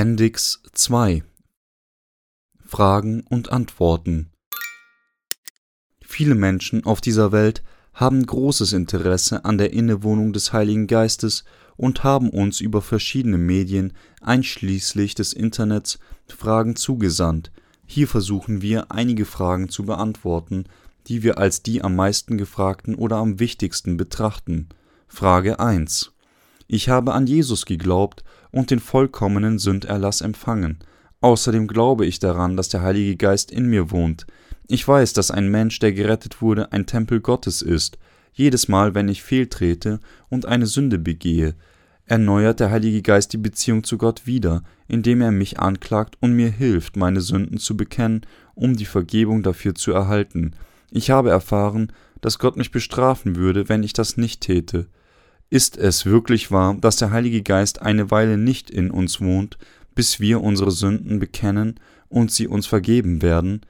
Appendix 2 Fragen und Antworten Viele Menschen auf dieser Welt haben großes Interesse an der Innewohnung des Heiligen Geistes und haben uns über verschiedene Medien, einschließlich des Internets, Fragen zugesandt. Hier versuchen wir, einige Fragen zu beantworten, die wir als die am meisten gefragten oder am wichtigsten betrachten. Frage 1. Ich habe an Jesus geglaubt und den vollkommenen Sünderlass empfangen. Außerdem glaube ich daran, dass der Heilige Geist in mir wohnt. Ich weiß, dass ein Mensch, der gerettet wurde, ein Tempel Gottes ist. Jedes Mal, wenn ich fehltrete und eine Sünde begehe, erneuert der Heilige Geist die Beziehung zu Gott wieder, indem er mich anklagt und mir hilft, meine Sünden zu bekennen, um die Vergebung dafür zu erhalten. Ich habe erfahren, dass Gott mich bestrafen würde, wenn ich das nicht täte. Ist es wirklich wahr, dass der Heilige Geist eine Weile nicht in uns wohnt, bis wir unsere Sünden bekennen und sie uns vergeben werden?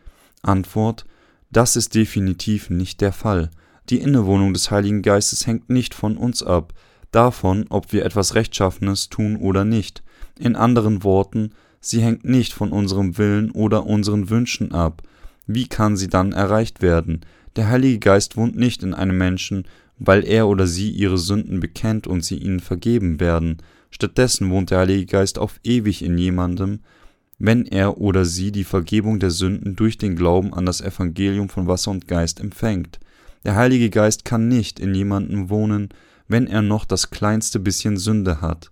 Antwort Das ist definitiv nicht der Fall. Die Innewohnung des Heiligen Geistes hängt nicht von uns ab, davon, ob wir etwas Rechtschaffenes tun oder nicht. In anderen Worten, sie hängt nicht von unserem Willen oder unseren Wünschen ab. Wie kann sie dann erreicht werden? Der Heilige Geist wohnt nicht in einem Menschen, weil er oder sie ihre Sünden bekennt und sie ihnen vergeben werden. Stattdessen wohnt der Heilige Geist auf ewig in jemandem, wenn er oder sie die Vergebung der Sünden durch den Glauben an das Evangelium von Wasser und Geist empfängt. Der Heilige Geist kann nicht in jemandem wohnen, wenn er noch das kleinste bisschen Sünde hat.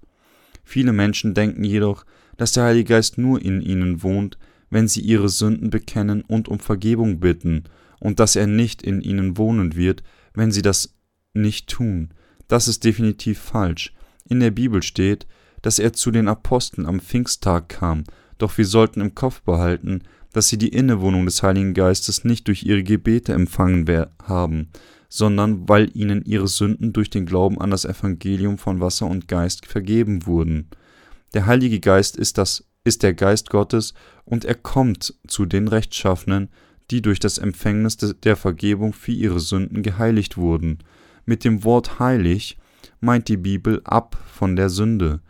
Viele Menschen denken jedoch, dass der Heilige Geist nur in ihnen wohnt, wenn sie ihre Sünden bekennen und um Vergebung bitten, und dass er nicht in ihnen wohnen wird, wenn sie das nicht tun. Das ist definitiv falsch. In der Bibel steht, dass er zu den Aposteln am Pfingsttag kam, doch wir sollten im Kopf behalten, dass sie die Innewohnung des Heiligen Geistes nicht durch ihre Gebete empfangen haben, sondern weil ihnen ihre Sünden durch den Glauben an das Evangelium von Wasser und Geist vergeben wurden. Der Heilige Geist ist das ist der Geist Gottes und er kommt zu den Rechtschaffenen, die durch das Empfängnis der Vergebung für ihre Sünden geheiligt wurden. Mit dem Wort heilig meint die Bibel ab von der Sünde,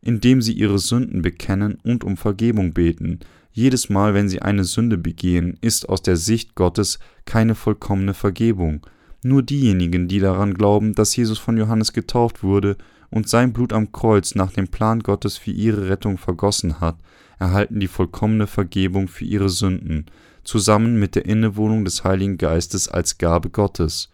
indem sie ihre Sünden bekennen und um Vergebung beten. Jedes Mal, wenn sie eine Sünde begehen, ist aus der Sicht Gottes keine vollkommene Vergebung. Nur diejenigen, die daran glauben, dass Jesus von Johannes getauft wurde und sein Blut am Kreuz nach dem Plan Gottes für ihre Rettung vergossen hat, erhalten die vollkommene Vergebung für ihre Sünden, zusammen mit der Innewohnung des Heiligen Geistes als Gabe Gottes.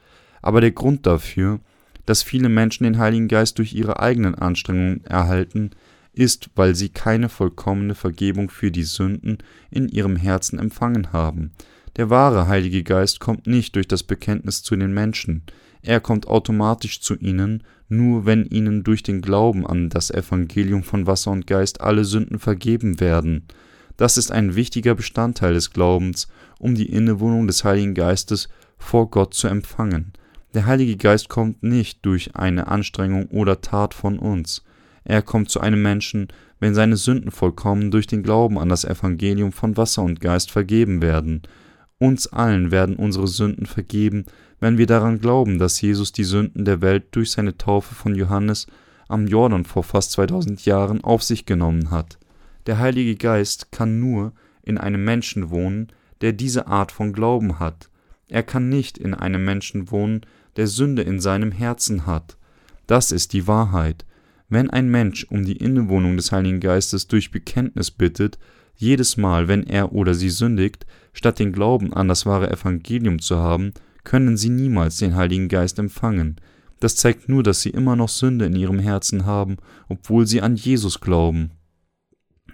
Aber der Grund dafür, dass viele Menschen den Heiligen Geist durch ihre eigenen Anstrengungen erhalten, ist, weil sie keine vollkommene Vergebung für die Sünden in ihrem Herzen empfangen haben. Der wahre Heilige Geist kommt nicht durch das Bekenntnis zu den Menschen, er kommt automatisch zu ihnen, nur wenn ihnen durch den Glauben an das Evangelium von Wasser und Geist alle Sünden vergeben werden. Das ist ein wichtiger Bestandteil des Glaubens, um die Innewohnung des Heiligen Geistes vor Gott zu empfangen. Der Heilige Geist kommt nicht durch eine Anstrengung oder Tat von uns. Er kommt zu einem Menschen, wenn seine Sünden vollkommen durch den Glauben an das Evangelium von Wasser und Geist vergeben werden. Uns allen werden unsere Sünden vergeben, wenn wir daran glauben, dass Jesus die Sünden der Welt durch seine Taufe von Johannes am Jordan vor fast 2000 Jahren auf sich genommen hat. Der Heilige Geist kann nur in einem Menschen wohnen, der diese Art von Glauben hat. Er kann nicht in einem Menschen wohnen, der Sünde in seinem Herzen hat. Das ist die Wahrheit. Wenn ein Mensch um die Innewohnung des Heiligen Geistes durch Bekenntnis bittet, jedes Mal, wenn er oder sie sündigt, statt den Glauben an das wahre Evangelium zu haben, können sie niemals den Heiligen Geist empfangen. Das zeigt nur, dass sie immer noch Sünde in ihrem Herzen haben, obwohl sie an Jesus glauben.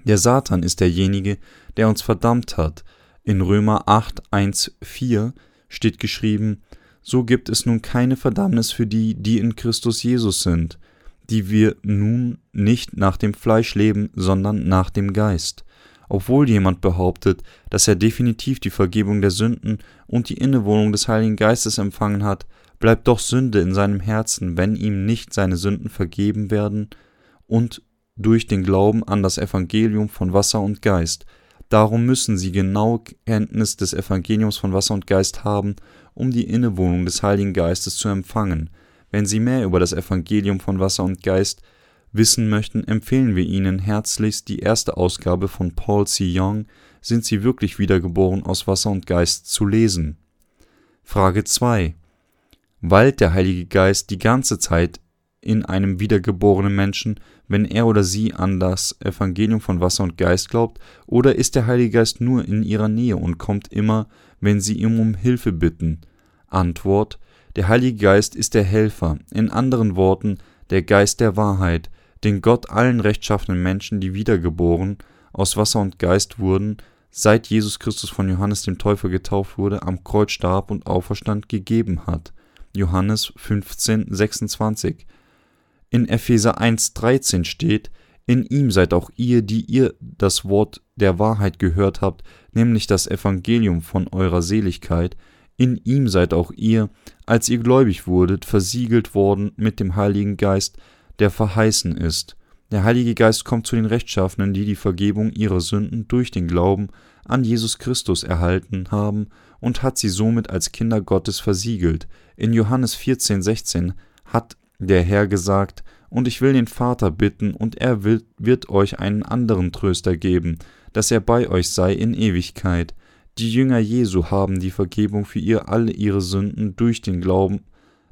Der Satan ist derjenige, der uns verdammt hat. In Römer 8, 1, 4 steht geschrieben, so gibt es nun keine Verdammnis für die, die in Christus Jesus sind, die wir nun nicht nach dem Fleisch leben, sondern nach dem Geist. Obwohl jemand behauptet, dass er definitiv die Vergebung der Sünden und die Innewohnung des Heiligen Geistes empfangen hat, bleibt doch Sünde in seinem Herzen, wenn ihm nicht seine Sünden vergeben werden und durch den Glauben an das Evangelium von Wasser und Geist. Darum müssen sie genaue Kenntnis des Evangeliums von Wasser und Geist haben um die Innewohnung des Heiligen Geistes zu empfangen. Wenn sie mehr über das Evangelium von Wasser und Geist wissen möchten, empfehlen wir Ihnen herzlichst die erste Ausgabe von Paul C. Young Sind Sie wirklich wiedergeboren aus Wasser und Geist zu lesen. Frage 2. Weilt der Heilige Geist die ganze Zeit in einem wiedergeborenen Menschen, wenn er oder sie an das Evangelium von Wasser und Geist glaubt, oder ist der Heilige Geist nur in ihrer Nähe und kommt immer, wenn sie ihm um Hilfe bitten? Antwort Der Heilige Geist ist der Helfer, in anderen Worten der Geist der Wahrheit, den Gott allen rechtschaffenen Menschen, die wiedergeboren aus Wasser und Geist wurden, seit Jesus Christus von Johannes dem Täufer getauft wurde, am Kreuz starb und auferstand, gegeben hat. Johannes 15, 26. In Epheser 1,13 steht, in ihm seid auch ihr, die ihr das Wort der Wahrheit gehört habt, nämlich das Evangelium von eurer Seligkeit, in ihm seid auch ihr, als ihr gläubig wurdet, versiegelt worden mit dem Heiligen Geist, der verheißen ist. Der Heilige Geist kommt zu den Rechtschaffenen, die die Vergebung ihrer Sünden durch den Glauben an Jesus Christus erhalten haben und hat sie somit als Kinder Gottes versiegelt. In Johannes 14, 16 hat der Herr gesagt, und ich will den Vater bitten, und er will, wird euch einen anderen Tröster geben, dass er bei euch sei in Ewigkeit. Die Jünger Jesu haben die Vergebung für ihr alle ihre Sünden durch den Glauben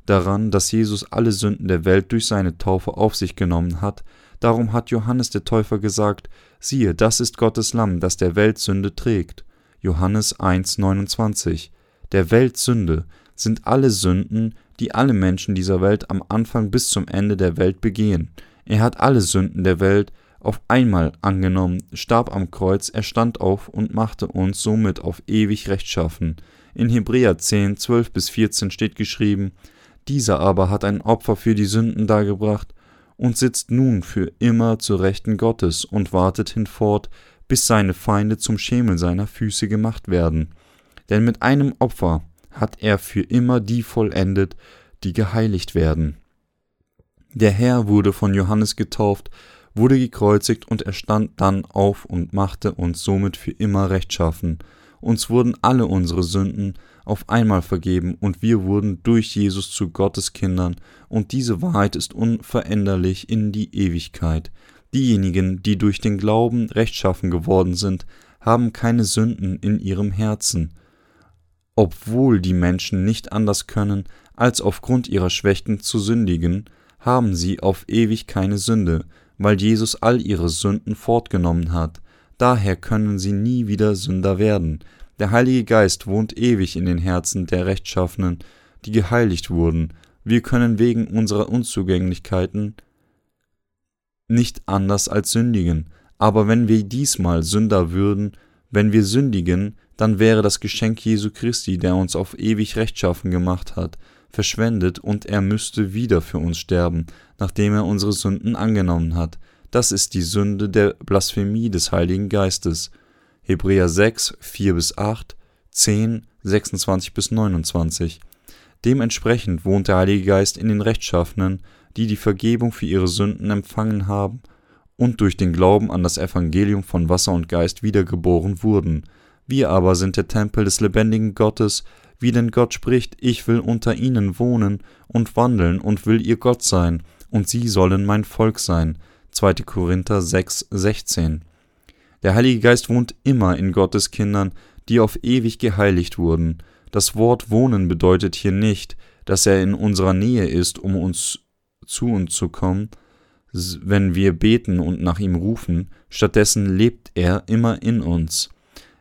daran, dass Jesus alle Sünden der Welt durch seine Taufe auf sich genommen hat. Darum hat Johannes der Täufer gesagt, siehe, das ist Gottes Lamm, das der Welt Sünde trägt. Johannes 1,29. Der Welt Sünde sind alle Sünden, die alle Menschen dieser Welt am Anfang bis zum Ende der Welt begehen. Er hat alle Sünden der Welt auf einmal angenommen, starb am Kreuz, er stand auf und machte uns somit auf ewig rechtschaffen. In Hebräer 10, 12 bis 14 steht geschrieben, dieser aber hat ein Opfer für die Sünden dargebracht und sitzt nun für immer zur Rechten Gottes und wartet hinfort, bis seine Feinde zum Schemel seiner Füße gemacht werden. Denn mit einem Opfer hat er für immer die vollendet, die geheiligt werden. Der Herr wurde von Johannes getauft, wurde gekreuzigt und er stand dann auf und machte uns somit für immer rechtschaffen. Uns wurden alle unsere Sünden auf einmal vergeben und wir wurden durch Jesus zu Gottes Kindern und diese Wahrheit ist unveränderlich in die Ewigkeit. Diejenigen, die durch den Glauben rechtschaffen geworden sind, haben keine Sünden in ihrem Herzen obwohl die Menschen nicht anders können, als aufgrund ihrer Schwächen zu sündigen, haben sie auf ewig keine Sünde, weil Jesus all ihre Sünden fortgenommen hat. Daher können sie nie wieder Sünder werden. Der Heilige Geist wohnt ewig in den Herzen der Rechtschaffenen, die geheiligt wurden. Wir können wegen unserer Unzugänglichkeiten nicht anders als sündigen. Aber wenn wir diesmal Sünder würden, wenn wir sündigen, dann wäre das Geschenk Jesu Christi, der uns auf ewig rechtschaffen gemacht hat, verschwendet und er müsste wieder für uns sterben, nachdem er unsere Sünden angenommen hat. Das ist die Sünde der Blasphemie des Heiligen Geistes. Hebräer 6, 4 bis 8, 10, 26 bis 29. Dementsprechend wohnt der Heilige Geist in den Rechtschaffenen, die die Vergebung für ihre Sünden empfangen haben und durch den Glauben an das Evangelium von Wasser und Geist wiedergeboren wurden. Wir aber sind der Tempel des lebendigen Gottes, wie denn Gott spricht, ich will unter ihnen wohnen und wandeln und will ihr Gott sein, und sie sollen mein Volk sein. 2. Korinther 6, 16. Der Heilige Geist wohnt immer in Gottes Kindern, die auf ewig geheiligt wurden. Das Wort wohnen bedeutet hier nicht, dass er in unserer Nähe ist, um uns zu uns zu kommen, wenn wir beten und nach ihm rufen, stattdessen lebt er immer in uns.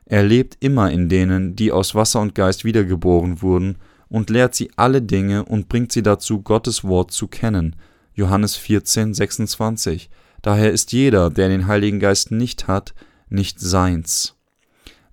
Er lebt immer in denen, die aus Wasser und Geist wiedergeboren wurden, und lehrt sie alle Dinge und bringt sie dazu, Gottes Wort zu kennen. Johannes 14, 26. Daher ist jeder, der den Heiligen Geist nicht hat, nicht seins.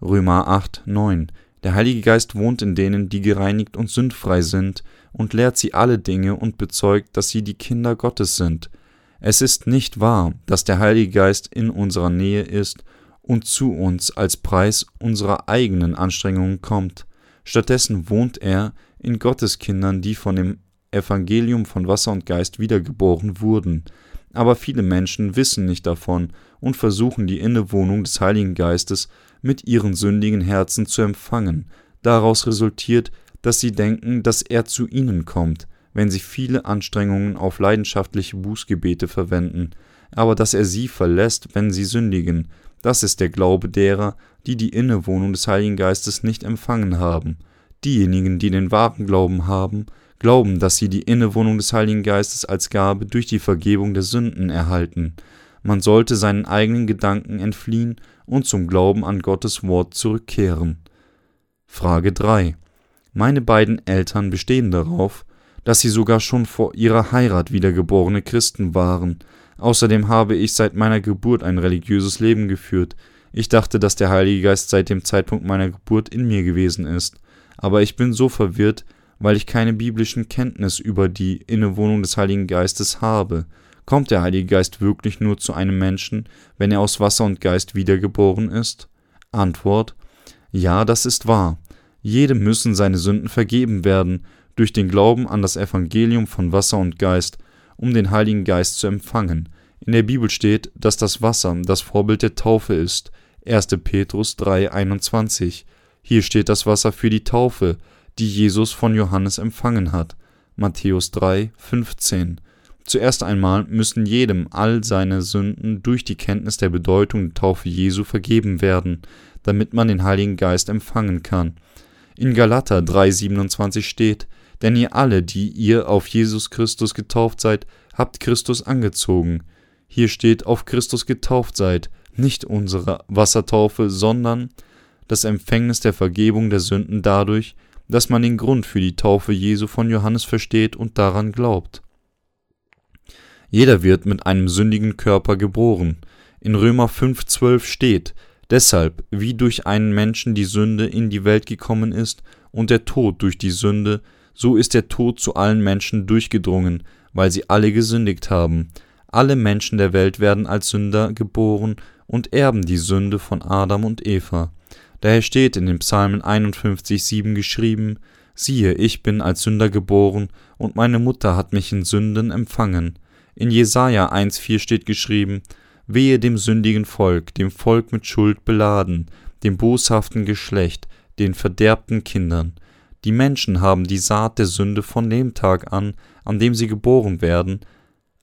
Römer 8, 9. Der Heilige Geist wohnt in denen, die gereinigt und sündfrei sind, und lehrt sie alle Dinge und bezeugt, dass sie die Kinder Gottes sind. Es ist nicht wahr, dass der Heilige Geist in unserer Nähe ist und zu uns als Preis unserer eigenen Anstrengungen kommt. Stattdessen wohnt er in Gottes Kindern, die von dem Evangelium von Wasser und Geist wiedergeboren wurden. Aber viele Menschen wissen nicht davon und versuchen die Innewohnung des Heiligen Geistes mit ihren sündigen Herzen zu empfangen. Daraus resultiert, dass sie denken, dass er zu ihnen kommt, wenn sie viele Anstrengungen auf leidenschaftliche Bußgebete verwenden, aber dass er sie verlässt, wenn sie sündigen. Das ist der Glaube derer, die die Innewohnung des Heiligen Geistes nicht empfangen haben. Diejenigen, die den wahren Glauben haben, glauben, dass sie die Innewohnung des Heiligen Geistes als Gabe durch die Vergebung der Sünden erhalten. Man sollte seinen eigenen Gedanken entfliehen und zum Glauben an Gottes Wort zurückkehren. Frage 3. Meine beiden Eltern bestehen darauf, dass sie sogar schon vor ihrer Heirat wiedergeborene Christen waren. Außerdem habe ich seit meiner Geburt ein religiöses Leben geführt. Ich dachte, dass der Heilige Geist seit dem Zeitpunkt meiner Geburt in mir gewesen ist. Aber ich bin so verwirrt, weil ich keine biblischen Kenntnis über die Innewohnung des Heiligen Geistes habe. Kommt der Heilige Geist wirklich nur zu einem Menschen, wenn er aus Wasser und Geist wiedergeboren ist? Antwort Ja, das ist wahr. Jedem müssen seine Sünden vergeben werden, durch den Glauben an das Evangelium von Wasser und Geist, um den Heiligen Geist zu empfangen. In der Bibel steht, dass das Wasser das Vorbild der Taufe ist. 1. Petrus 3,21. Hier steht das Wasser für die Taufe, die Jesus von Johannes empfangen hat. Matthäus 3,15. Zuerst einmal müssen jedem all seine Sünden durch die Kenntnis der Bedeutung der Taufe Jesu vergeben werden, damit man den Heiligen Geist empfangen kann. In Galater 3,27 steht, denn ihr alle, die ihr auf Jesus Christus getauft seid, habt Christus angezogen. Hier steht auf Christus getauft seid, nicht unsere Wassertaufe, sondern das Empfängnis der Vergebung der Sünden dadurch, dass man den Grund für die Taufe Jesu von Johannes versteht und daran glaubt. Jeder wird mit einem sündigen Körper geboren. In Römer 5,12 steht, deshalb, wie durch einen Menschen die Sünde in die Welt gekommen ist und der Tod durch die Sünde, so ist der Tod zu allen Menschen durchgedrungen, weil sie alle gesündigt haben. Alle Menschen der Welt werden als Sünder geboren und erben die Sünde von Adam und Eva. Daher steht in den Psalmen 51,7 geschrieben: Siehe, ich bin als Sünder geboren, und meine Mutter hat mich in Sünden empfangen. In Jesaja 1,4 steht geschrieben: Wehe dem sündigen Volk, dem Volk mit Schuld beladen, dem boshaften Geschlecht, den verderbten Kindern. Die Menschen haben die Saat der Sünde von dem Tag an, an dem sie geboren werden.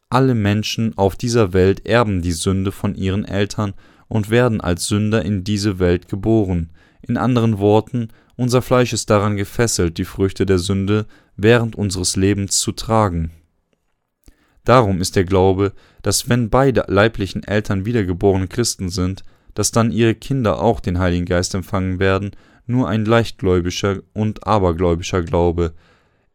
Alle Menschen auf dieser Welt erben die Sünde von ihren Eltern und werden als Sünder in diese Welt geboren. In anderen Worten, unser Fleisch ist daran gefesselt, die Früchte der Sünde während unseres Lebens zu tragen. Darum ist der Glaube, dass wenn beide leiblichen Eltern wiedergeborene Christen sind, dass dann ihre Kinder auch den Heiligen Geist empfangen werden, nur ein leichtgläubischer und abergläubischer Glaube.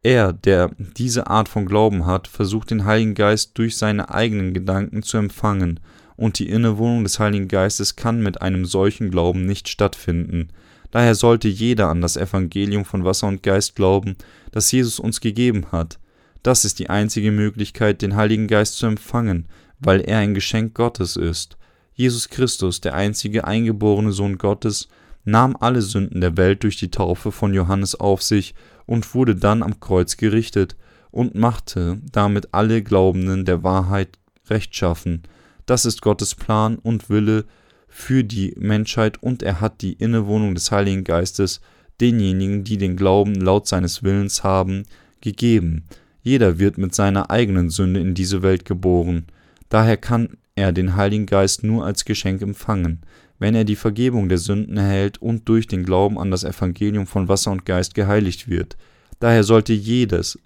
Er, der diese Art von Glauben hat, versucht den Heiligen Geist durch seine eigenen Gedanken zu empfangen und die Innewohnung des Heiligen Geistes kann mit einem solchen Glauben nicht stattfinden. Daher sollte jeder an das Evangelium von Wasser und Geist glauben, das Jesus uns gegeben hat. Das ist die einzige Möglichkeit, den Heiligen Geist zu empfangen, weil er ein Geschenk Gottes ist. Jesus Christus, der einzige eingeborene Sohn Gottes, nahm alle Sünden der Welt durch die Taufe von Johannes auf sich und wurde dann am Kreuz gerichtet und machte damit alle Glaubenden der Wahrheit rechtschaffen. Das ist Gottes Plan und Wille für die Menschheit und er hat die Innewohnung des Heiligen Geistes denjenigen, die den Glauben laut seines Willens haben, gegeben. Jeder wird mit seiner eigenen Sünde in diese Welt geboren. Daher kann er den Heiligen Geist nur als Geschenk empfangen, wenn er die Vergebung der Sünden erhält und durch den Glauben an das Evangelium von Wasser und Geist geheiligt wird. Daher sollte jedes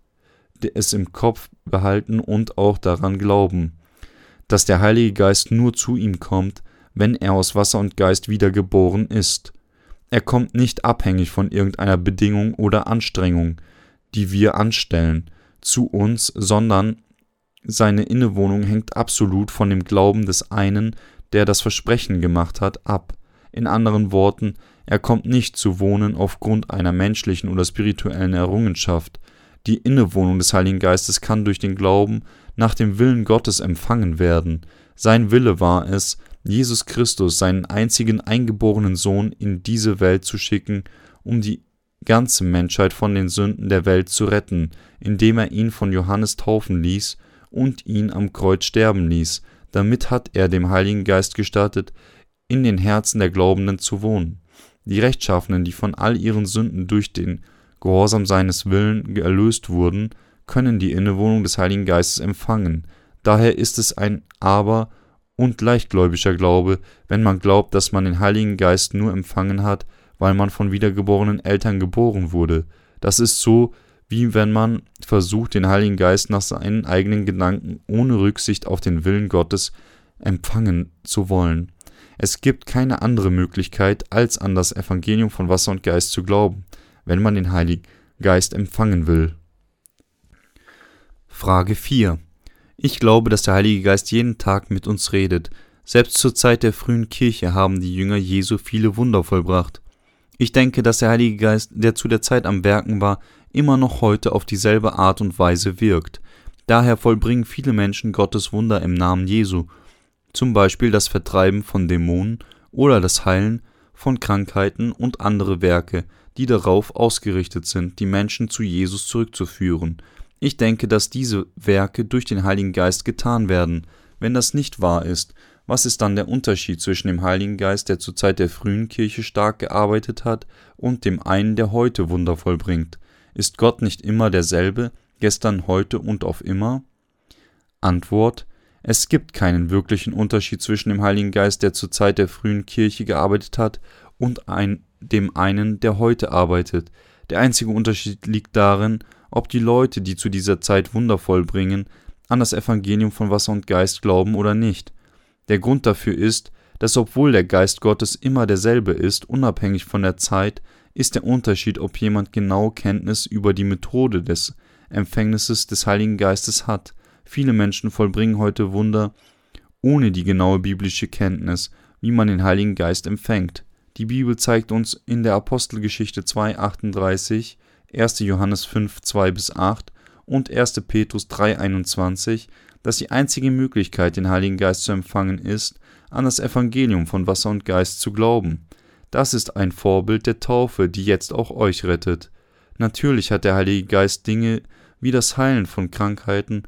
es im Kopf behalten und auch daran glauben dass der Heilige Geist nur zu ihm kommt, wenn er aus Wasser und Geist wiedergeboren ist. Er kommt nicht abhängig von irgendeiner Bedingung oder Anstrengung, die wir anstellen, zu uns, sondern seine Innewohnung hängt absolut von dem Glauben des einen, der das Versprechen gemacht hat, ab. In anderen Worten, er kommt nicht zu wohnen aufgrund einer menschlichen oder spirituellen Errungenschaft. Die Innewohnung des Heiligen Geistes kann durch den Glauben nach dem Willen Gottes empfangen werden. Sein Wille war es, Jesus Christus, seinen einzigen eingeborenen Sohn, in diese Welt zu schicken, um die ganze Menschheit von den Sünden der Welt zu retten, indem er ihn von Johannes taufen ließ und ihn am Kreuz sterben ließ. Damit hat er dem Heiligen Geist gestattet, in den Herzen der Glaubenden zu wohnen. Die Rechtschaffenen, die von all ihren Sünden durch den Gehorsam seines Willen erlöst wurden, können die Innewohnung des Heiligen Geistes empfangen. Daher ist es ein aber und leichtgläubischer Glaube, wenn man glaubt, dass man den Heiligen Geist nur empfangen hat, weil man von wiedergeborenen Eltern geboren wurde. Das ist so, wie wenn man versucht, den Heiligen Geist nach seinen eigenen Gedanken ohne Rücksicht auf den Willen Gottes empfangen zu wollen. Es gibt keine andere Möglichkeit, als an das Evangelium von Wasser und Geist zu glauben, wenn man den Heiligen Geist empfangen will. Frage 4. Ich glaube, dass der Heilige Geist jeden Tag mit uns redet. Selbst zur Zeit der frühen Kirche haben die Jünger Jesu viele Wunder vollbracht. Ich denke, dass der Heilige Geist, der zu der Zeit am Werken war, immer noch heute auf dieselbe Art und Weise wirkt. Daher vollbringen viele Menschen Gottes Wunder im Namen Jesu, zum Beispiel das Vertreiben von Dämonen oder das Heilen von Krankheiten und andere Werke, die darauf ausgerichtet sind, die Menschen zu Jesus zurückzuführen. Ich denke, dass diese Werke durch den Heiligen Geist getan werden. Wenn das nicht wahr ist, was ist dann der Unterschied zwischen dem Heiligen Geist, der zur Zeit der frühen Kirche stark gearbeitet hat, und dem einen, der heute Wunder vollbringt? Ist Gott nicht immer derselbe, gestern, heute und auf immer? Antwort Es gibt keinen wirklichen Unterschied zwischen dem Heiligen Geist, der zur Zeit der frühen Kirche gearbeitet hat, und ein, dem einen, der heute arbeitet. Der einzige Unterschied liegt darin, ob die Leute, die zu dieser Zeit Wunder vollbringen, an das Evangelium von Wasser und Geist glauben oder nicht. Der Grund dafür ist, dass obwohl der Geist Gottes immer derselbe ist, unabhängig von der Zeit, ist der Unterschied, ob jemand genaue Kenntnis über die Methode des Empfängnisses des Heiligen Geistes hat. Viele Menschen vollbringen heute Wunder ohne die genaue biblische Kenntnis, wie man den Heiligen Geist empfängt. Die Bibel zeigt uns in der Apostelgeschichte 2,38 1. Johannes 5, 2 bis 8 und 1. Petrus 3, 21, dass die einzige Möglichkeit, den Heiligen Geist zu empfangen, ist, an das Evangelium von Wasser und Geist zu glauben. Das ist ein Vorbild der Taufe, die jetzt auch euch rettet. Natürlich hat der Heilige Geist Dinge wie das Heilen von Krankheiten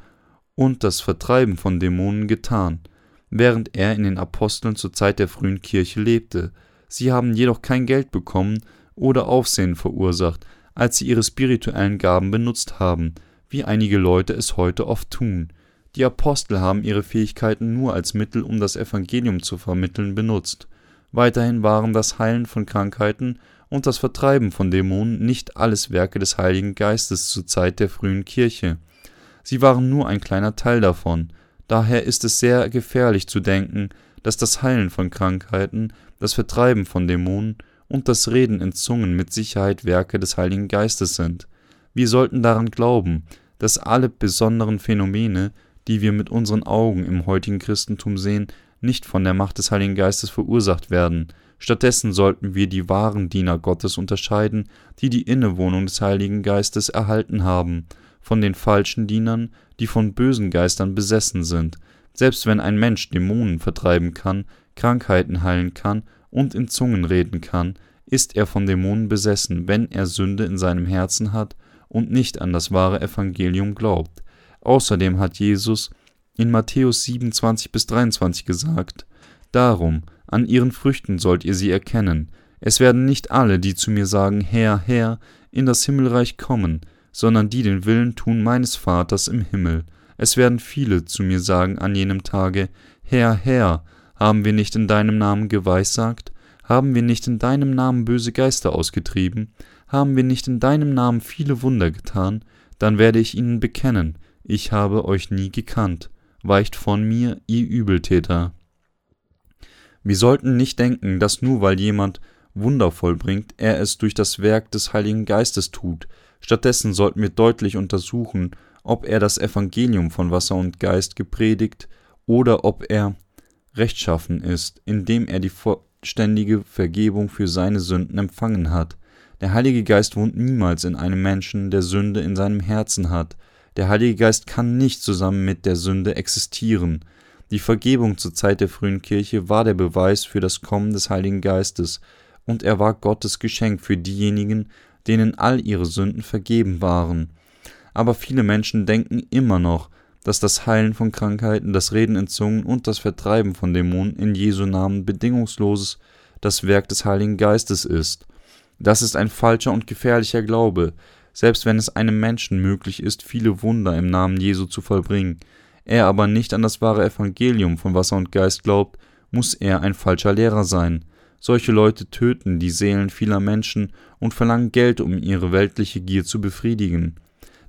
und das Vertreiben von Dämonen getan, während er in den Aposteln zur Zeit der frühen Kirche lebte. Sie haben jedoch kein Geld bekommen oder Aufsehen verursacht, als sie ihre spirituellen Gaben benutzt haben, wie einige Leute es heute oft tun. Die Apostel haben ihre Fähigkeiten nur als Mittel, um das Evangelium zu vermitteln, benutzt. Weiterhin waren das Heilen von Krankheiten und das Vertreiben von Dämonen nicht alles Werke des Heiligen Geistes zur Zeit der frühen Kirche. Sie waren nur ein kleiner Teil davon. Daher ist es sehr gefährlich zu denken, dass das Heilen von Krankheiten, das Vertreiben von Dämonen und das Reden in Zungen mit Sicherheit Werke des Heiligen Geistes sind. Wir sollten daran glauben, dass alle besonderen Phänomene, die wir mit unseren Augen im heutigen Christentum sehen, nicht von der Macht des Heiligen Geistes verursacht werden. Stattdessen sollten wir die wahren Diener Gottes unterscheiden, die die Innewohnung des Heiligen Geistes erhalten haben, von den falschen Dienern, die von bösen Geistern besessen sind. Selbst wenn ein Mensch Dämonen vertreiben kann, Krankheiten heilen kann und in Zungen reden kann, ist er von Dämonen besessen, wenn er Sünde in seinem Herzen hat und nicht an das wahre Evangelium glaubt. Außerdem hat Jesus in Matthäus 27 bis 23 gesagt: Darum, an ihren Früchten sollt ihr sie erkennen. Es werden nicht alle, die zu mir sagen, Herr, Herr, in das Himmelreich kommen, sondern die den Willen tun meines Vaters im Himmel. Es werden viele zu mir sagen an jenem Tage, Herr, Herr, haben wir nicht in deinem Namen geweissagt? Haben wir nicht in deinem Namen böse Geister ausgetrieben? Haben wir nicht in deinem Namen viele Wunder getan? Dann werde ich ihnen bekennen, ich habe euch nie gekannt. Weicht von mir, ihr Übeltäter. Wir sollten nicht denken, dass nur weil jemand Wunder vollbringt, er es durch das Werk des Heiligen Geistes tut. Stattdessen sollten wir deutlich untersuchen, ob er das Evangelium von Wasser und Geist gepredigt oder ob er rechtschaffen ist, indem er die vollständige Vergebung für seine Sünden empfangen hat. Der Heilige Geist wohnt niemals in einem Menschen, der Sünde in seinem Herzen hat. Der Heilige Geist kann nicht zusammen mit der Sünde existieren. Die Vergebung zur Zeit der frühen Kirche war der Beweis für das Kommen des Heiligen Geistes, und er war Gottes Geschenk für diejenigen, denen all ihre Sünden vergeben waren. Aber viele Menschen denken immer noch, dass das Heilen von Krankheiten, das Reden in Zungen und das Vertreiben von Dämonen in Jesu Namen bedingungsloses das Werk des Heiligen Geistes ist. Das ist ein falscher und gefährlicher Glaube. Selbst wenn es einem Menschen möglich ist, viele Wunder im Namen Jesu zu vollbringen. Er aber nicht an das wahre Evangelium von Wasser und Geist glaubt, muss er ein falscher Lehrer sein. Solche Leute töten die Seelen vieler Menschen und verlangen Geld, um ihre weltliche Gier zu befriedigen.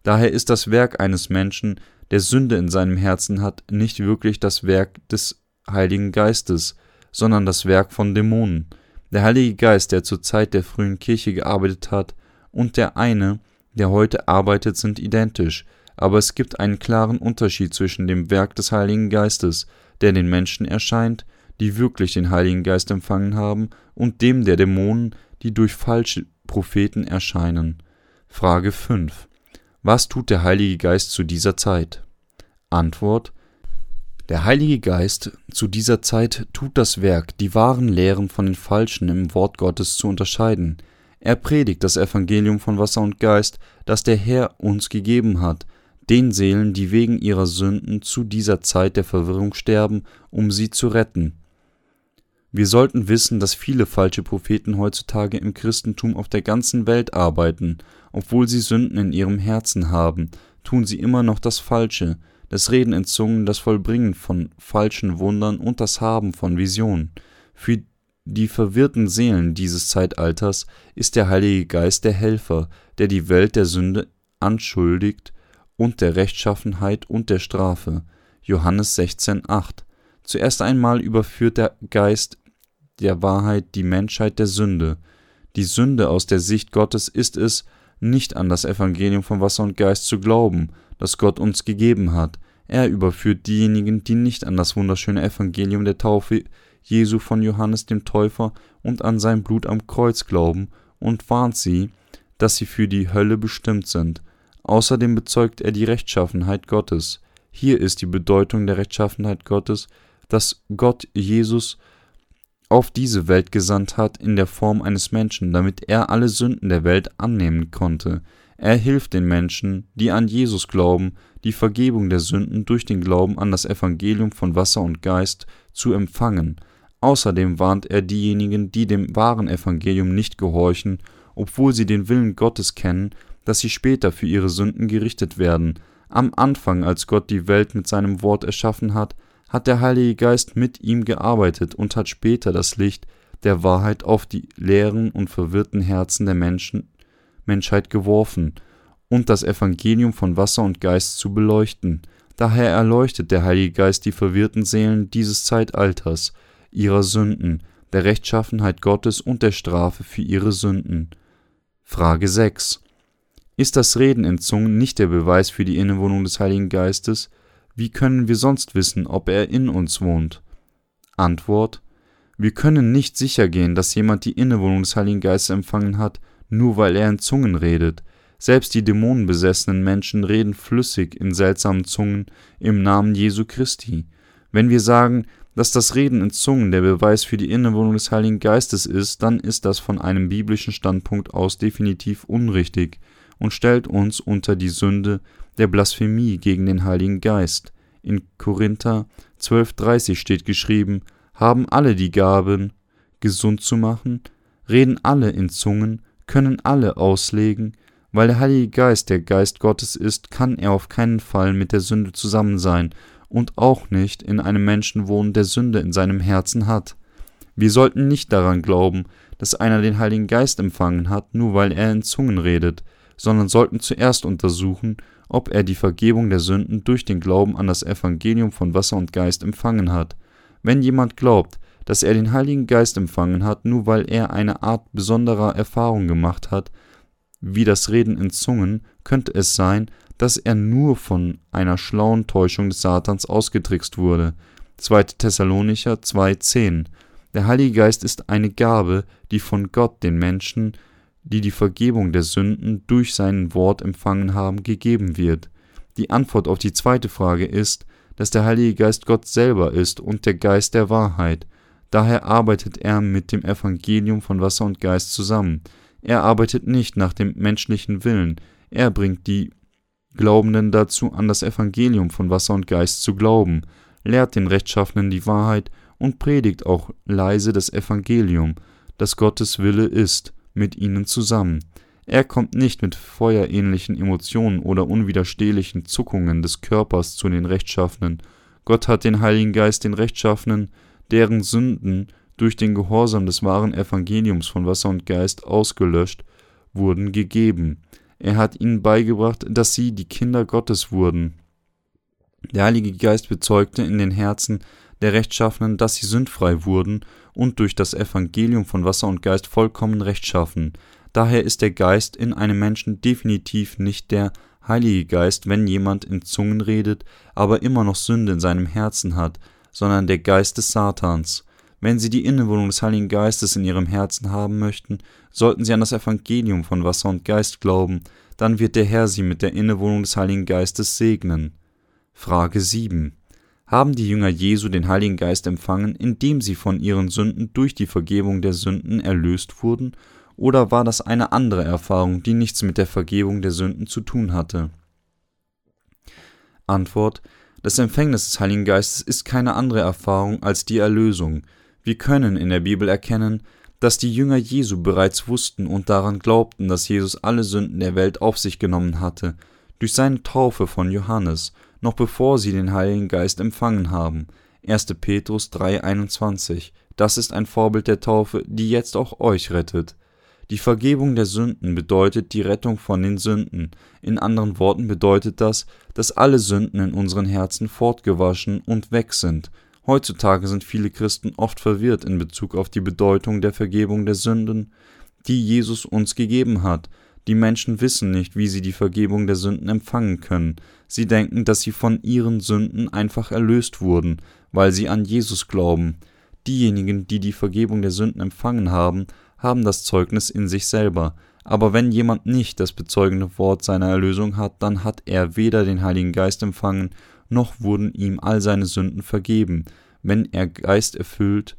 Daher ist das Werk eines Menschen, der Sünde in seinem Herzen hat, nicht wirklich das Werk des Heiligen Geistes, sondern das Werk von Dämonen. Der Heilige Geist, der zur Zeit der frühen Kirche gearbeitet hat, und der eine, der heute arbeitet, sind identisch, aber es gibt einen klaren Unterschied zwischen dem Werk des Heiligen Geistes, der den Menschen erscheint, die wirklich den Heiligen Geist empfangen haben, und dem der Dämonen, die durch falsche Propheten erscheinen. Frage 5. Was tut der Heilige Geist zu dieser Zeit? Antwort Der Heilige Geist zu dieser Zeit tut das Werk, die wahren Lehren von den falschen im Wort Gottes zu unterscheiden. Er predigt das Evangelium von Wasser und Geist, das der Herr uns gegeben hat, den Seelen, die wegen ihrer Sünden zu dieser Zeit der Verwirrung sterben, um sie zu retten. Wir sollten wissen, dass viele falsche Propheten heutzutage im Christentum auf der ganzen Welt arbeiten. Obwohl sie Sünden in ihrem Herzen haben, tun sie immer noch das Falsche, das Reden in Zungen, das Vollbringen von falschen Wundern und das Haben von Visionen. Für die verwirrten Seelen dieses Zeitalters ist der Heilige Geist der Helfer, der die Welt der Sünde anschuldigt und der Rechtschaffenheit und der Strafe. Johannes 16,8. Zuerst einmal überführt der Geist der Wahrheit die Menschheit der Sünde. Die Sünde aus der Sicht Gottes ist es, nicht an das Evangelium von Wasser und Geist zu glauben, das Gott uns gegeben hat. Er überführt diejenigen, die nicht an das wunderschöne Evangelium der Taufe Jesu von Johannes dem Täufer und an sein Blut am Kreuz glauben und warnt sie, dass sie für die Hölle bestimmt sind. Außerdem bezeugt er die Rechtschaffenheit Gottes. Hier ist die Bedeutung der Rechtschaffenheit Gottes, dass Gott Jesus auf diese Welt gesandt hat in der Form eines Menschen, damit er alle Sünden der Welt annehmen konnte. Er hilft den Menschen, die an Jesus glauben, die Vergebung der Sünden durch den Glauben an das Evangelium von Wasser und Geist zu empfangen. Außerdem warnt er diejenigen, die dem wahren Evangelium nicht gehorchen, obwohl sie den Willen Gottes kennen, dass sie später für ihre Sünden gerichtet werden. Am Anfang, als Gott die Welt mit seinem Wort erschaffen hat, hat der Heilige Geist mit ihm gearbeitet und hat später das Licht der Wahrheit auf die leeren und verwirrten Herzen der Menschen, Menschheit geworfen und das Evangelium von Wasser und Geist zu beleuchten. Daher erleuchtet der Heilige Geist die verwirrten Seelen dieses Zeitalters, ihrer Sünden, der Rechtschaffenheit Gottes und der Strafe für ihre Sünden. Frage 6. Ist das Reden in Zungen nicht der Beweis für die Innewohnung des Heiligen Geistes? Wie können wir sonst wissen, ob er in uns wohnt? Antwort Wir können nicht sicher gehen, dass jemand die Innewohnung des Heiligen Geistes empfangen hat, nur weil er in Zungen redet. Selbst die dämonenbesessenen Menschen reden flüssig in seltsamen Zungen im Namen Jesu Christi. Wenn wir sagen, dass das Reden in Zungen der Beweis für die Innewohnung des Heiligen Geistes ist, dann ist das von einem biblischen Standpunkt aus definitiv unrichtig und stellt uns unter die Sünde der Blasphemie gegen den Heiligen Geist. In Korinther 12,30 steht geschrieben: Haben alle die Gaben, gesund zu machen, reden alle in Zungen, können alle auslegen, weil der Heilige Geist der Geist Gottes ist, kann er auf keinen Fall mit der Sünde zusammen sein und auch nicht in einem Menschen wohnen, der Sünde in seinem Herzen hat. Wir sollten nicht daran glauben, dass einer den Heiligen Geist empfangen hat, nur weil er in Zungen redet, sondern sollten zuerst untersuchen, ob er die Vergebung der Sünden durch den Glauben an das Evangelium von Wasser und Geist empfangen hat. Wenn jemand glaubt, dass er den Heiligen Geist empfangen hat, nur weil er eine Art besonderer Erfahrung gemacht hat, wie das Reden in Zungen, könnte es sein, dass er nur von einer schlauen Täuschung des Satans ausgetrickst wurde. 2. Thessalonicher 2,10 Der Heilige Geist ist eine Gabe, die von Gott den Menschen die die Vergebung der Sünden durch sein Wort empfangen haben, gegeben wird. Die Antwort auf die zweite Frage ist, dass der Heilige Geist Gott selber ist und der Geist der Wahrheit. Daher arbeitet er mit dem Evangelium von Wasser und Geist zusammen. Er arbeitet nicht nach dem menschlichen Willen, er bringt die Glaubenden dazu, an das Evangelium von Wasser und Geist zu glauben, lehrt den Rechtschaffenen die Wahrheit und predigt auch leise das Evangelium, das Gottes Wille ist mit ihnen zusammen. Er kommt nicht mit feuerähnlichen Emotionen oder unwiderstehlichen Zuckungen des Körpers zu den Rechtschaffenen. Gott hat den Heiligen Geist den Rechtschaffenen, deren Sünden durch den Gehorsam des wahren Evangeliums von Wasser und Geist ausgelöscht wurden, gegeben. Er hat ihnen beigebracht, dass sie die Kinder Gottes wurden. Der Heilige Geist bezeugte in den Herzen der Rechtschaffenen, dass sie sündfrei wurden und durch das Evangelium von Wasser und Geist vollkommen rechtschaffen. Daher ist der Geist in einem Menschen definitiv nicht der Heilige Geist, wenn jemand in Zungen redet, aber immer noch Sünde in seinem Herzen hat, sondern der Geist des Satans. Wenn Sie die Innewohnung des Heiligen Geistes in Ihrem Herzen haben möchten, sollten Sie an das Evangelium von Wasser und Geist glauben, dann wird der Herr Sie mit der Innewohnung des Heiligen Geistes segnen. Frage 7. Haben die Jünger Jesu den Heiligen Geist empfangen, indem sie von ihren Sünden durch die Vergebung der Sünden erlöst wurden, oder war das eine andere Erfahrung, die nichts mit der Vergebung der Sünden zu tun hatte? Antwort Das Empfängnis des Heiligen Geistes ist keine andere Erfahrung als die Erlösung. Wir können in der Bibel erkennen, dass die Jünger Jesu bereits wussten und daran glaubten, dass Jesus alle Sünden der Welt auf sich genommen hatte, durch seine Taufe von Johannes, noch bevor sie den Heiligen Geist empfangen haben. 1. Petrus 3,21. Das ist ein Vorbild der Taufe, die jetzt auch euch rettet. Die Vergebung der Sünden bedeutet die Rettung von den Sünden. In anderen Worten bedeutet das, dass alle Sünden in unseren Herzen fortgewaschen und weg sind Heutzutage sind viele Christen oft verwirrt in Bezug auf die Bedeutung der Vergebung der Sünden, die Jesus uns gegeben hat. Die Menschen wissen nicht, wie sie die Vergebung der Sünden empfangen können. Sie denken, dass sie von ihren Sünden einfach erlöst wurden, weil sie an Jesus glauben. Diejenigen, die die Vergebung der Sünden empfangen haben, haben das Zeugnis in sich selber. Aber wenn jemand nicht das bezeugende Wort seiner Erlösung hat, dann hat er weder den Heiligen Geist empfangen, noch wurden ihm all seine Sünden vergeben. Wenn er geisterfüllt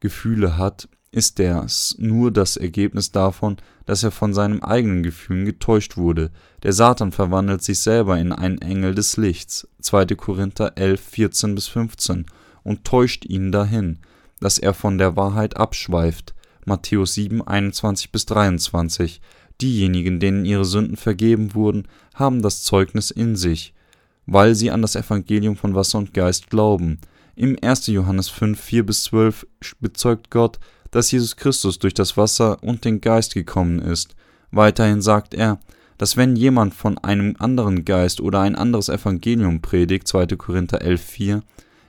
Gefühle hat, ist das nur das Ergebnis davon, dass er von seinen eigenen Gefühlen getäuscht wurde. Der Satan verwandelt sich selber in einen Engel des Lichts, 2. Korinther 11, 14 bis 15, und täuscht ihn dahin, dass er von der Wahrheit abschweift. Matthäus 7, 21 bis 23. Diejenigen, denen ihre Sünden vergeben wurden, haben das Zeugnis in sich weil sie an das Evangelium von Wasser und Geist glauben. Im 1. Johannes 5, 4 bis 12 bezeugt Gott, dass Jesus Christus durch das Wasser und den Geist gekommen ist. Weiterhin sagt er, dass wenn jemand von einem anderen Geist oder ein anderes Evangelium predigt, 2. Korinther 11, 4,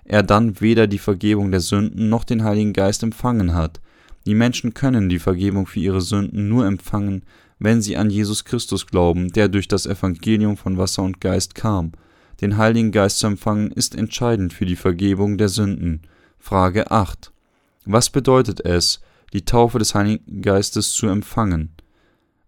er dann weder die Vergebung der Sünden noch den Heiligen Geist empfangen hat. Die Menschen können die Vergebung für ihre Sünden nur empfangen, wenn sie an Jesus Christus glauben, der durch das Evangelium von Wasser und Geist kam. Den Heiligen Geist zu empfangen ist entscheidend für die Vergebung der Sünden. Frage 8. Was bedeutet es, die Taufe des Heiligen Geistes zu empfangen?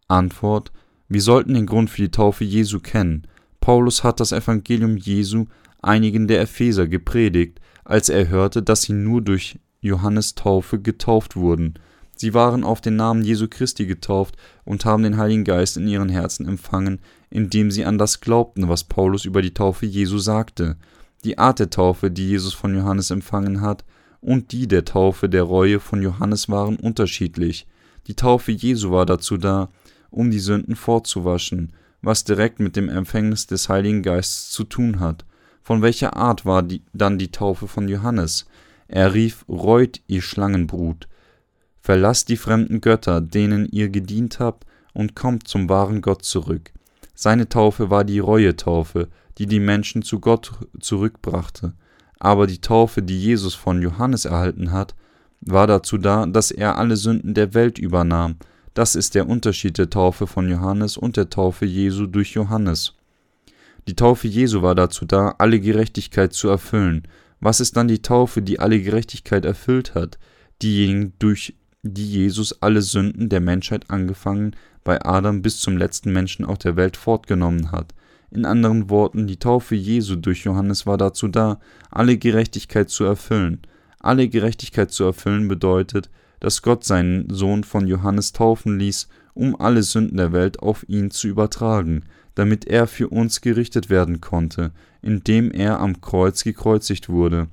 Antwort. Wir sollten den Grund für die Taufe Jesu kennen. Paulus hat das Evangelium Jesu einigen der Epheser gepredigt, als er hörte, dass sie nur durch Johannes Taufe getauft wurden. Sie waren auf den Namen Jesu Christi getauft und haben den Heiligen Geist in ihren Herzen empfangen, indem sie an das glaubten, was Paulus über die Taufe Jesu sagte. Die Art der Taufe, die Jesus von Johannes empfangen hat, und die der Taufe der Reue von Johannes waren unterschiedlich. Die Taufe Jesu war dazu da, um die Sünden fortzuwaschen, was direkt mit dem Empfängnis des Heiligen Geistes zu tun hat. Von welcher Art war die, dann die Taufe von Johannes? Er rief, Reut, ihr Schlangenbrut, Verlasst die fremden Götter, denen ihr gedient habt, und kommt zum wahren Gott zurück. Seine Taufe war die Reue-Taufe, die die Menschen zu Gott zurückbrachte. Aber die Taufe, die Jesus von Johannes erhalten hat, war dazu da, dass er alle Sünden der Welt übernahm. Das ist der Unterschied der Taufe von Johannes und der Taufe Jesu durch Johannes. Die Taufe Jesu war dazu da, alle Gerechtigkeit zu erfüllen. Was ist dann die Taufe, die alle Gerechtigkeit erfüllt hat? Diejenigen, durch die Jesus alle Sünden der Menschheit angefangen bei Adam bis zum letzten Menschen auf der Welt fortgenommen hat. In anderen Worten, die Taufe Jesu durch Johannes war dazu da, alle Gerechtigkeit zu erfüllen. Alle Gerechtigkeit zu erfüllen bedeutet, dass Gott seinen Sohn von Johannes taufen ließ, um alle Sünden der Welt auf ihn zu übertragen, damit er für uns gerichtet werden konnte, indem er am Kreuz gekreuzigt wurde.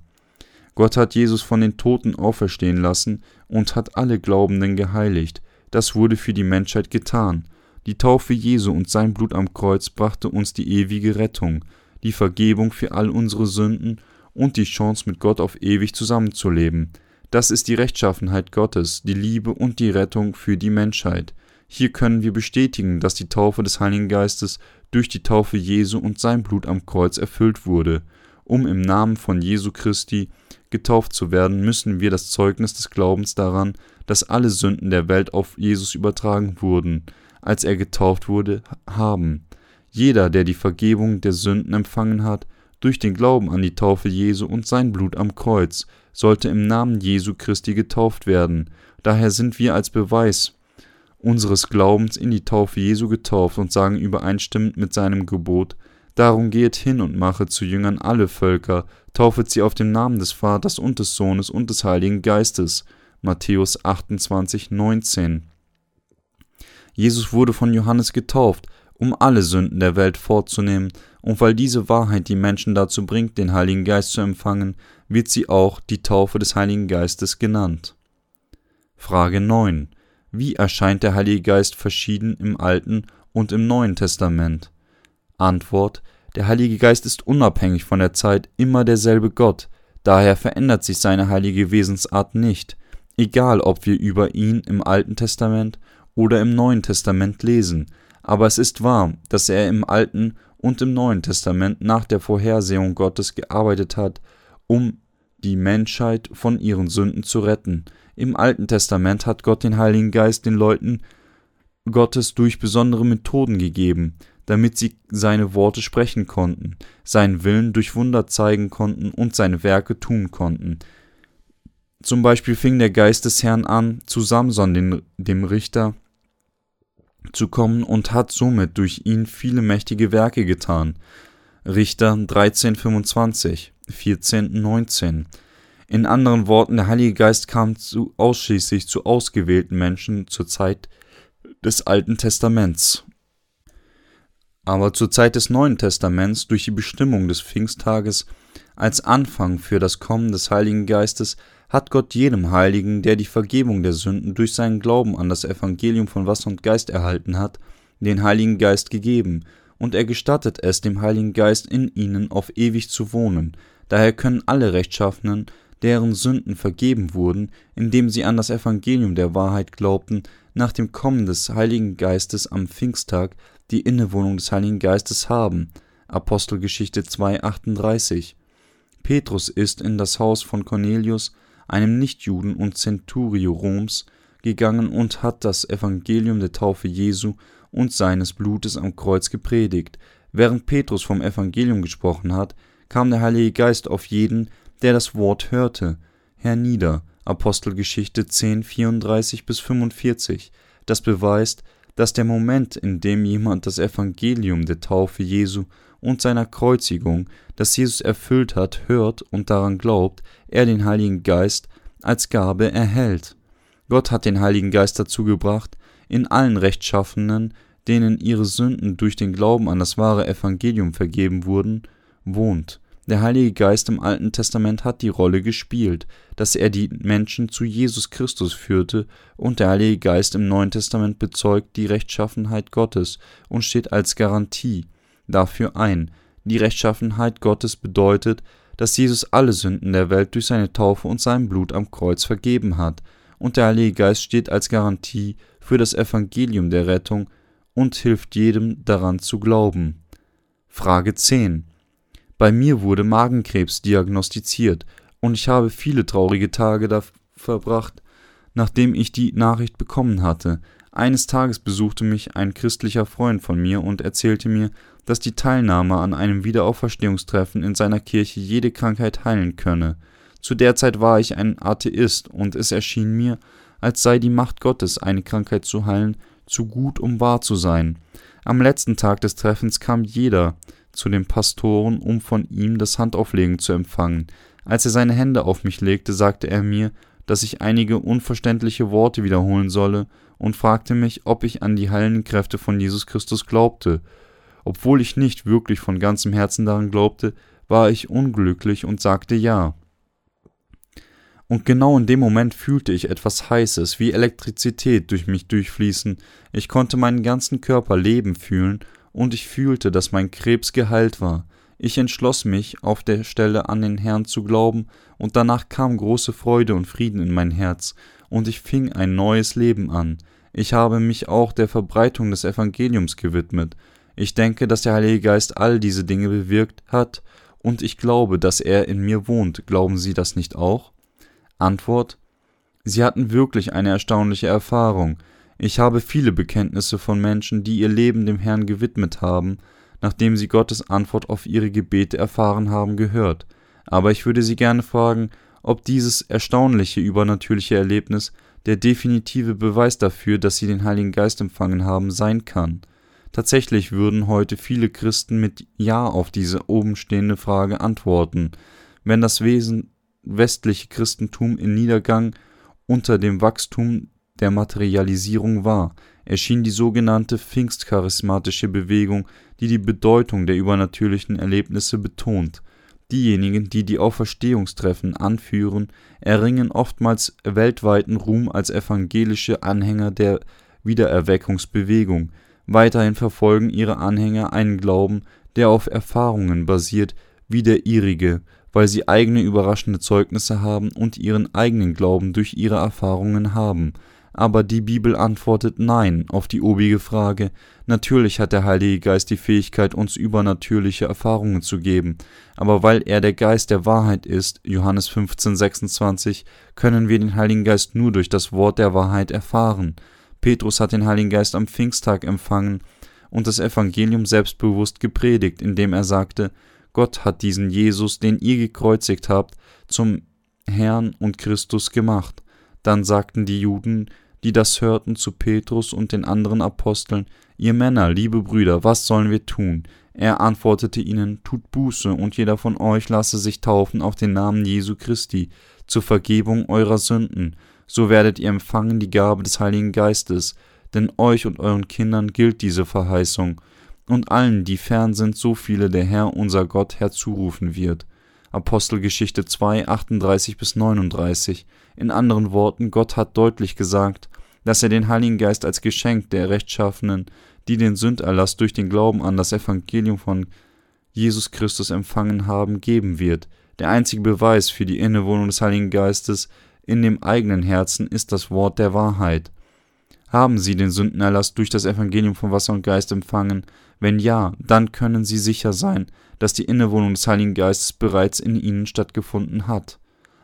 Gott hat Jesus von den Toten auferstehen lassen und hat alle Glaubenden geheiligt. Das wurde für die Menschheit getan. Die Taufe Jesu und sein Blut am Kreuz brachte uns die ewige Rettung, die Vergebung für all unsere Sünden und die Chance, mit Gott auf ewig zusammenzuleben. Das ist die Rechtschaffenheit Gottes, die Liebe und die Rettung für die Menschheit. Hier können wir bestätigen, dass die Taufe des Heiligen Geistes durch die Taufe Jesu und sein Blut am Kreuz erfüllt wurde. Um im Namen von Jesu Christi getauft zu werden, müssen wir das Zeugnis des Glaubens daran, dass alle Sünden der Welt auf Jesus übertragen wurden, als er getauft wurde, haben. Jeder, der die Vergebung der Sünden empfangen hat, durch den Glauben an die Taufe Jesu und sein Blut am Kreuz, sollte im Namen Jesu Christi getauft werden. Daher sind wir als Beweis unseres Glaubens in die Taufe Jesu getauft und sagen übereinstimmend mit seinem Gebot, Darum geht hin und mache zu Jüngern alle Völker, taufet sie auf den Namen des Vaters und des Sohnes und des Heiligen Geistes. Matthäus 28, 19. Jesus wurde von Johannes getauft, um alle Sünden der Welt vorzunehmen, und weil diese Wahrheit die Menschen dazu bringt, den Heiligen Geist zu empfangen, wird sie auch die Taufe des Heiligen Geistes genannt. Frage 9. Wie erscheint der Heilige Geist verschieden im Alten und im Neuen Testament? Antwort Der Heilige Geist ist unabhängig von der Zeit immer derselbe Gott, daher verändert sich seine heilige Wesensart nicht, egal ob wir über ihn im Alten Testament oder im Neuen Testament lesen, aber es ist wahr, dass er im Alten und im Neuen Testament nach der Vorhersehung Gottes gearbeitet hat, um die Menschheit von ihren Sünden zu retten, im Alten Testament hat Gott den Heiligen Geist den Leuten Gottes durch besondere Methoden gegeben, damit sie seine Worte sprechen konnten, seinen Willen durch Wunder zeigen konnten und seine Werke tun konnten. Zum Beispiel fing der Geist des Herrn an, zu Samson, den, dem Richter, zu kommen und hat somit durch ihn viele mächtige Werke getan. Richter 13,25, 14,19 in anderen Worten, der Heilige Geist kam zu, ausschließlich zu ausgewählten Menschen zur Zeit des Alten Testaments. Aber zur Zeit des Neuen Testaments, durch die Bestimmung des Pfingsttages als Anfang für das Kommen des Heiligen Geistes, hat Gott jedem Heiligen, der die Vergebung der Sünden durch seinen Glauben an das Evangelium von Wasser und Geist erhalten hat, den Heiligen Geist gegeben, und er gestattet es dem Heiligen Geist in ihnen auf ewig zu wohnen. Daher können alle Rechtschaffenen deren Sünden vergeben wurden, indem sie an das Evangelium der Wahrheit glaubten, nach dem Kommen des Heiligen Geistes am Pfingsttag die Innewohnung des Heiligen Geistes haben. Apostelgeschichte 2,38 Petrus ist in das Haus von Cornelius, einem Nichtjuden und Centurio Roms, gegangen und hat das Evangelium der Taufe Jesu und seines Blutes am Kreuz gepredigt. Während Petrus vom Evangelium gesprochen hat, kam der Heilige Geist auf jeden, der das Wort hörte, hernieder. Apostelgeschichte 10, 34 bis 45. Das beweist, dass der Moment, in dem jemand das Evangelium der Taufe Jesu und seiner Kreuzigung, das Jesus erfüllt hat, hört und daran glaubt, er den Heiligen Geist als Gabe erhält. Gott hat den Heiligen Geist dazu gebracht, in allen Rechtschaffenen, denen ihre Sünden durch den Glauben an das wahre Evangelium vergeben wurden, wohnt. Der Heilige Geist im Alten Testament hat die Rolle gespielt, dass er die Menschen zu Jesus Christus führte, und der Heilige Geist im Neuen Testament bezeugt die Rechtschaffenheit Gottes und steht als Garantie dafür ein. Die Rechtschaffenheit Gottes bedeutet, dass Jesus alle Sünden der Welt durch seine Taufe und sein Blut am Kreuz vergeben hat, und der Heilige Geist steht als Garantie für das Evangelium der Rettung und hilft jedem daran zu glauben. Frage 10 bei mir wurde Magenkrebs diagnostiziert und ich habe viele traurige Tage da verbracht, nachdem ich die Nachricht bekommen hatte. Eines Tages besuchte mich ein christlicher Freund von mir und erzählte mir, dass die Teilnahme an einem Wiederauferstehungstreffen in seiner Kirche jede Krankheit heilen könne. Zu der Zeit war ich ein Atheist und es erschien mir, als sei die Macht Gottes, eine Krankheit zu heilen, zu gut, um wahr zu sein. Am letzten Tag des Treffens kam jeder, zu den Pastoren, um von ihm das Handauflegen zu empfangen. Als er seine Hände auf mich legte, sagte er mir, dass ich einige unverständliche Worte wiederholen solle und fragte mich, ob ich an die heilenden Kräfte von Jesus Christus glaubte. Obwohl ich nicht wirklich von ganzem Herzen daran glaubte, war ich unglücklich und sagte ja. Und genau in dem Moment fühlte ich etwas Heißes, wie Elektrizität durch mich durchfließen. Ich konnte meinen ganzen Körper leben fühlen und ich fühlte, dass mein Krebs geheilt war. Ich entschloss mich, auf der Stelle an den Herrn zu glauben, und danach kam große Freude und Frieden in mein Herz, und ich fing ein neues Leben an. Ich habe mich auch der Verbreitung des Evangeliums gewidmet. Ich denke, dass der Heilige Geist all diese Dinge bewirkt hat, und ich glaube, dass er in mir wohnt. Glauben Sie das nicht auch? Antwort Sie hatten wirklich eine erstaunliche Erfahrung. Ich habe viele Bekenntnisse von Menschen, die ihr Leben dem Herrn gewidmet haben, nachdem sie Gottes Antwort auf ihre Gebete erfahren haben, gehört. Aber ich würde Sie gerne fragen, ob dieses erstaunliche übernatürliche Erlebnis der definitive Beweis dafür, dass sie den Heiligen Geist empfangen haben, sein kann. Tatsächlich würden heute viele Christen mit Ja auf diese obenstehende Frage antworten, wenn das Wesen westliche Christentum in Niedergang unter dem Wachstum der Materialisierung war, erschien die sogenannte Pfingstcharismatische Bewegung, die die Bedeutung der übernatürlichen Erlebnisse betont. Diejenigen, die die Auferstehungstreffen anführen, erringen oftmals weltweiten Ruhm als evangelische Anhänger der Wiedererweckungsbewegung. Weiterhin verfolgen ihre Anhänger einen Glauben, der auf Erfahrungen basiert, wie der ihrige, weil sie eigene überraschende Zeugnisse haben und ihren eigenen Glauben durch ihre Erfahrungen haben. Aber die Bibel antwortet Nein auf die obige Frage. Natürlich hat der Heilige Geist die Fähigkeit, uns übernatürliche Erfahrungen zu geben, aber weil er der Geist der Wahrheit ist, Johannes 15, 26, können wir den Heiligen Geist nur durch das Wort der Wahrheit erfahren. Petrus hat den Heiligen Geist am Pfingsttag empfangen und das Evangelium selbstbewusst gepredigt, indem er sagte, Gott hat diesen Jesus, den ihr gekreuzigt habt, zum Herrn und Christus gemacht. Dann sagten die Juden, die das hörten, zu Petrus und den anderen Aposteln, Ihr Männer, liebe Brüder, was sollen wir tun? Er antwortete ihnen, Tut Buße, und jeder von euch lasse sich taufen auf den Namen Jesu Christi, zur Vergebung eurer Sünden, so werdet ihr empfangen die Gabe des Heiligen Geistes, denn euch und euren Kindern gilt diese Verheißung, und allen, die fern sind, so viele der Herr unser Gott herzurufen wird. Apostelgeschichte 2, 38 bis 39. In anderen Worten, Gott hat deutlich gesagt, dass er den Heiligen Geist als Geschenk der Rechtschaffenen, die den Sünderlass durch den Glauben an das Evangelium von Jesus Christus empfangen haben, geben wird. Der einzige Beweis für die Innewohnung des Heiligen Geistes in dem eigenen Herzen ist das Wort der Wahrheit. Haben Sie den Sündenerlass durch das Evangelium von Wasser und Geist empfangen? Wenn ja, dann können Sie sicher sein, dass die Innewohnung des Heiligen Geistes bereits in Ihnen stattgefunden hat.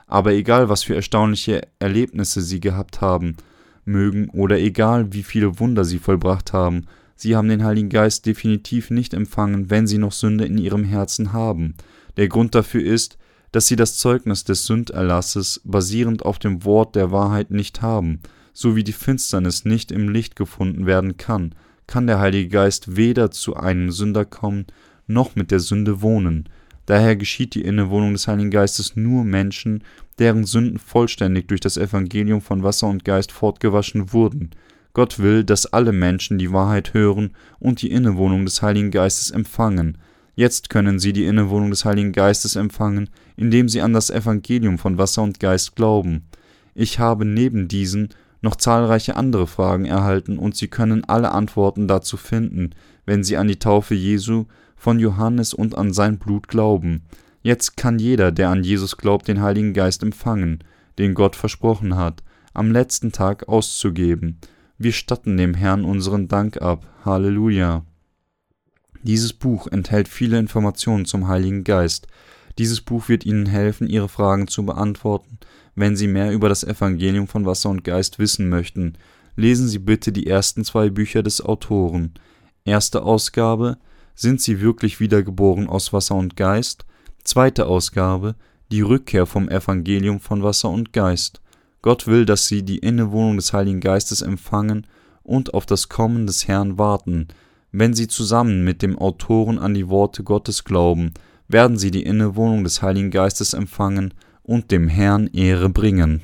Aber egal, was für erstaunliche Erlebnisse Sie gehabt haben mögen oder egal, wie viele Wunder Sie vollbracht haben, Sie haben den Heiligen Geist definitiv nicht empfangen, wenn Sie noch Sünde in Ihrem Herzen haben. Der Grund dafür ist, dass Sie das Zeugnis des Sünderlasses basierend auf dem Wort der Wahrheit nicht haben so wie die Finsternis nicht im Licht gefunden werden kann, kann der Heilige Geist weder zu einem Sünder kommen, noch mit der Sünde wohnen. Daher geschieht die Innewohnung des Heiligen Geistes nur Menschen, deren Sünden vollständig durch das Evangelium von Wasser und Geist fortgewaschen wurden. Gott will, dass alle Menschen die Wahrheit hören und die Innewohnung des Heiligen Geistes empfangen. Jetzt können sie die Innewohnung des Heiligen Geistes empfangen, indem sie an das Evangelium von Wasser und Geist glauben. Ich habe neben diesen noch zahlreiche andere Fragen erhalten und Sie können alle Antworten dazu finden, wenn Sie an die Taufe Jesu von Johannes und an sein Blut glauben. Jetzt kann jeder, der an Jesus glaubt, den Heiligen Geist empfangen, den Gott versprochen hat, am letzten Tag auszugeben. Wir statten dem Herrn unseren Dank ab. Halleluja. Dieses Buch enthält viele Informationen zum Heiligen Geist. Dieses Buch wird Ihnen helfen, Ihre Fragen zu beantworten wenn Sie mehr über das Evangelium von Wasser und Geist wissen möchten, lesen Sie bitte die ersten zwei Bücher des Autoren. Erste Ausgabe Sind Sie wirklich wiedergeboren aus Wasser und Geist? Zweite Ausgabe Die Rückkehr vom Evangelium von Wasser und Geist. Gott will, dass Sie die Innewohnung des Heiligen Geistes empfangen und auf das Kommen des Herrn warten. Wenn Sie zusammen mit dem Autoren an die Worte Gottes glauben, werden Sie die Innewohnung des Heiligen Geistes empfangen und dem Herrn Ehre bringen.